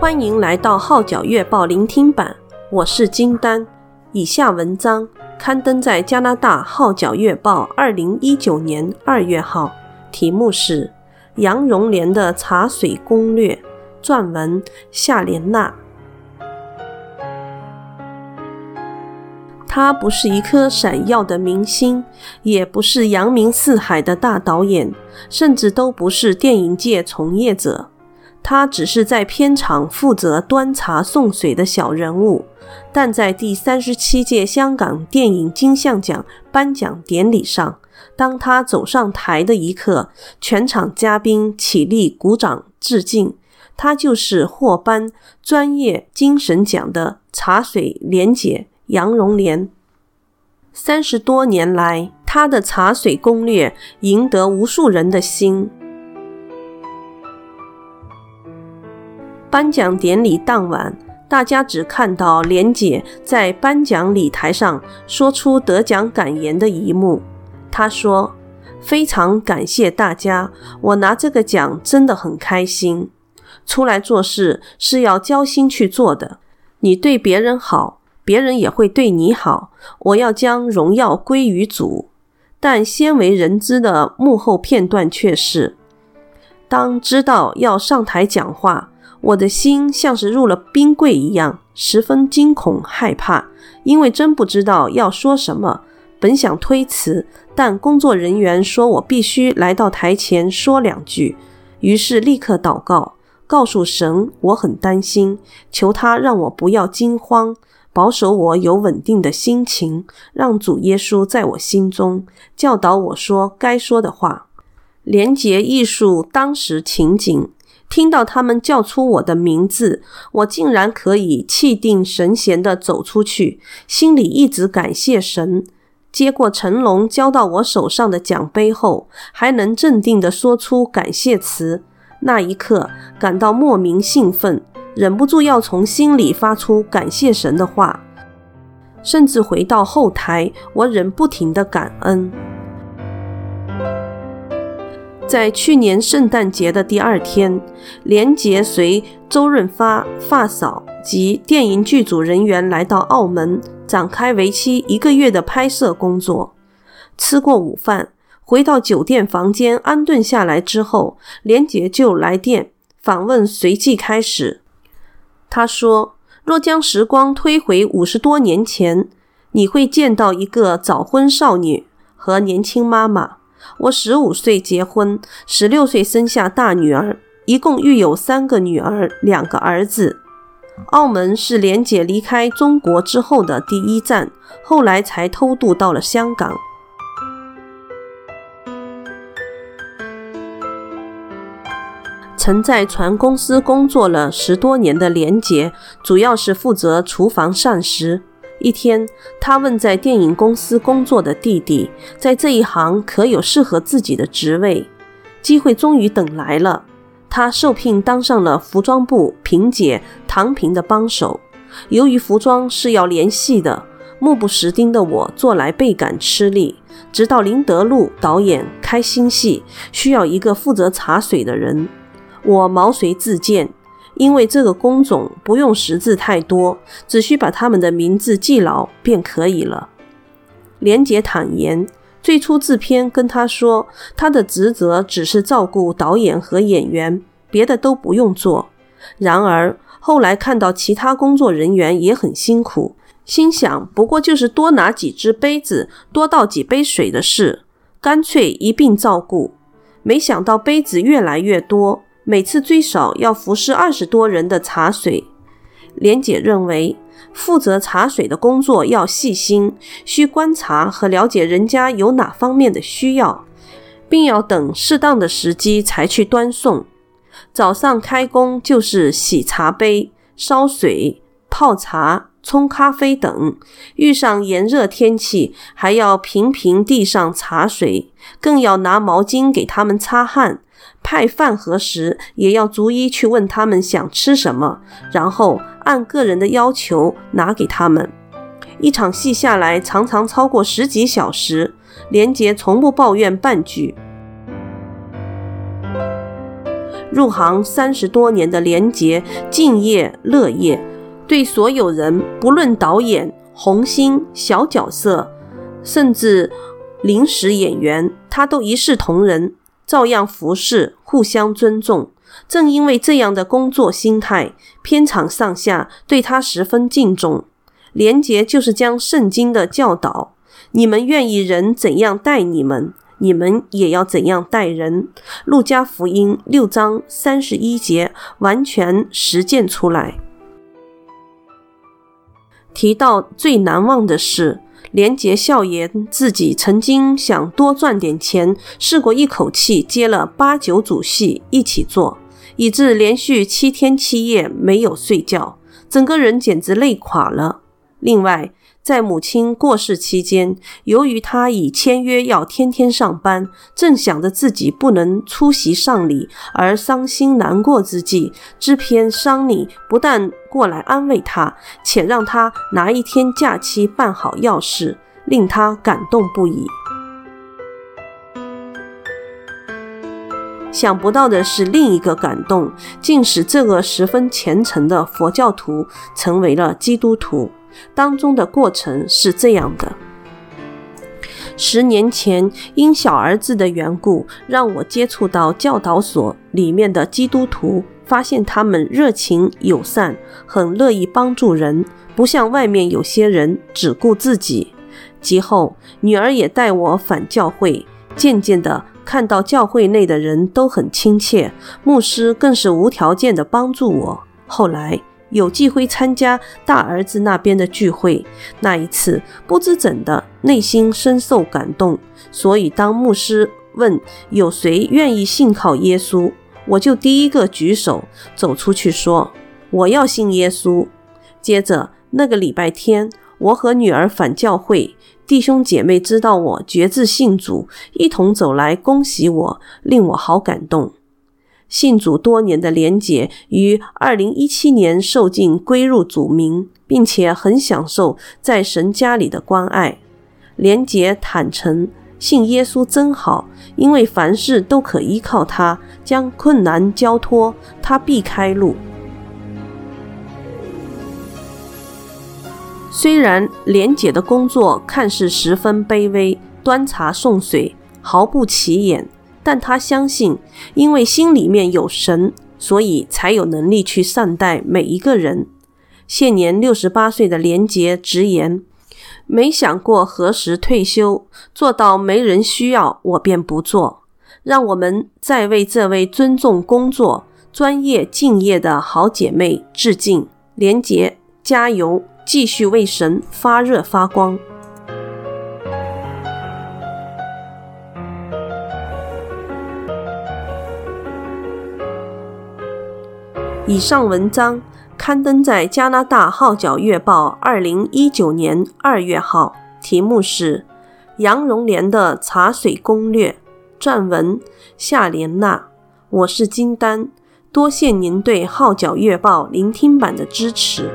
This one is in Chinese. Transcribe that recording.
欢迎来到《号角月报》聆听版，我是金丹。以下文章刊登在加拿大《号角月报》二零一九年二月号，题目是《杨荣莲的茶水攻略》，撰文夏莲娜。他不是一颗闪耀的明星，也不是扬名四海的大导演，甚至都不是电影界从业者。他只是在片场负责端茶送水的小人物。但在第三十七届香港电影金像奖颁奖典礼上，当他走上台的一刻，全场嘉宾起立鼓掌致敬。他就是获颁专业精神奖的茶水莲姐。杨荣莲，三十多年来，他的茶水攻略赢得无数人的心。颁奖典礼当晚，大家只看到莲姐在颁奖礼台上说出得奖感言的一幕。她说：“非常感谢大家，我拿这个奖真的很开心。出来做事是要交心去做的，你对别人好。”别人也会对你好，我要将荣耀归于主。但鲜为人知的幕后片段却是：当知道要上台讲话，我的心像是入了冰柜一样，十分惊恐害怕，因为真不知道要说什么。本想推辞，但工作人员说我必须来到台前说两句，于是立刻祷告，告诉神我很担心，求他让我不要惊慌。保守我有稳定的心情，让主耶稣在我心中教导我说该说的话。莲姐忆述当时情景，听到他们叫出我的名字，我竟然可以气定神闲地走出去，心里一直感谢神。接过成龙交到我手上的奖杯后，还能镇定地说出感谢词，那一刻感到莫名兴奋。忍不住要从心里发出感谢神的话，甚至回到后台，我仍不停地感恩。在去年圣诞节的第二天，连杰随周润发、发嫂及电影剧组人员来到澳门，展开为期一个月的拍摄工作。吃过午饭，回到酒店房间安顿下来之后，连杰就来电访问，随即开始。他说：“若将时光推回五十多年前，你会见到一个早婚少女和年轻妈妈。我十五岁结婚，十六岁生下大女儿，一共育有三个女儿，两个儿子。澳门是莲姐离开中国之后的第一站，后来才偷渡到了香港。”曾在船公司工作了十多年的莲姐，主要是负责厨房膳食。一天，他问在电影公司工作的弟弟，在这一行可有适合自己的职位？机会终于等来了，他受聘当上了服装部萍姐唐萍的帮手。由于服装是要连戏的，目不识丁的我做来倍感吃力。直到林德禄导演开新戏，需要一个负责茶水的人。我毛遂自荐，因为这个工种不用识字太多，只需把他们的名字记牢便可以了。莲姐坦言，最初制片跟她说，她的职责只是照顾导演和演员，别的都不用做。然而后来看到其他工作人员也很辛苦，心想不过就是多拿几只杯子，多倒几杯水的事，干脆一并照顾。没想到杯子越来越多。每次最少要服侍二十多人的茶水，莲姐认为负责茶水的工作要细心，需观察和了解人家有哪方面的需要，并要等适当的时机才去端送。早上开工就是洗茶杯、烧水、泡茶、冲咖啡等，遇上炎热天气，还要频频递上茶水，更要拿毛巾给他们擦汗。派饭盒时，也要逐一去问他们想吃什么，然后按个人的要求拿给他们。一场戏下来，常常超过十几小时，连杰从不抱怨半句。入行三十多年的连杰敬业乐业，对所有人，不论导演、红星、小角色，甚至临时演员，他都一视同仁，照样服侍，互相尊重。正因为这样的工作心态，片场上下对他十分敬重。连杰就是将圣经的教导：“你们愿意人怎样待你们，你们也要怎样待人。”路加福音六章三十一节完全实践出来。提到最难忘的是，连杰笑言自己曾经想多赚点钱，试过一口气接了八九组戏一起做，以致连续七天七夜没有睡觉，整个人简直累垮了。另外，在母亲过世期间，由于他已签约要天天上班，正想着自己不能出席丧礼而伤心难过之际，制片桑尼不但过来安慰他，且让他拿一天假期办好要事，令他感动不已。想不到的是，另一个感动竟使这个十分虔诚的佛教徒成为了基督徒。当中的过程是这样的：十年前，因小儿子的缘故，让我接触到教导所里面的基督徒，发现他们热情友善，很乐意帮助人，不像外面有些人只顾自己。其后，女儿也带我返教会，渐渐的看到教会内的人都很亲切，牧师更是无条件的帮助我。后来，有机会参加大儿子那边的聚会，那一次不知怎的，内心深受感动。所以当牧师问有谁愿意信靠耶稣，我就第一个举手走出去说我要信耶稣。接着那个礼拜天，我和女儿返教会，弟兄姐妹知道我决志信主，一同走来恭喜我，令我好感动。信主多年的莲姐于二零一七年受浸归入主名，并且很享受在神家里的关爱。莲姐坦诚信耶稣真好，因为凡事都可依靠他，将困难交托他必开路。虽然莲姐的工作看似十分卑微，端茶送水，毫不起眼。但他相信，因为心里面有神，所以才有能力去善待每一个人。现年六十八岁的连杰直言：“没想过何时退休，做到没人需要，我便不做。”让我们再为这位尊重工作、专业敬业的好姐妹致敬。连杰，加油，继续为神发热发光。以上文章刊登在加拿大《号角月报》二零一九年二月号，题目是《杨荣莲的茶水攻略》，撰文夏莲娜。我是金丹，多谢您对《号角月报》聆听版的支持。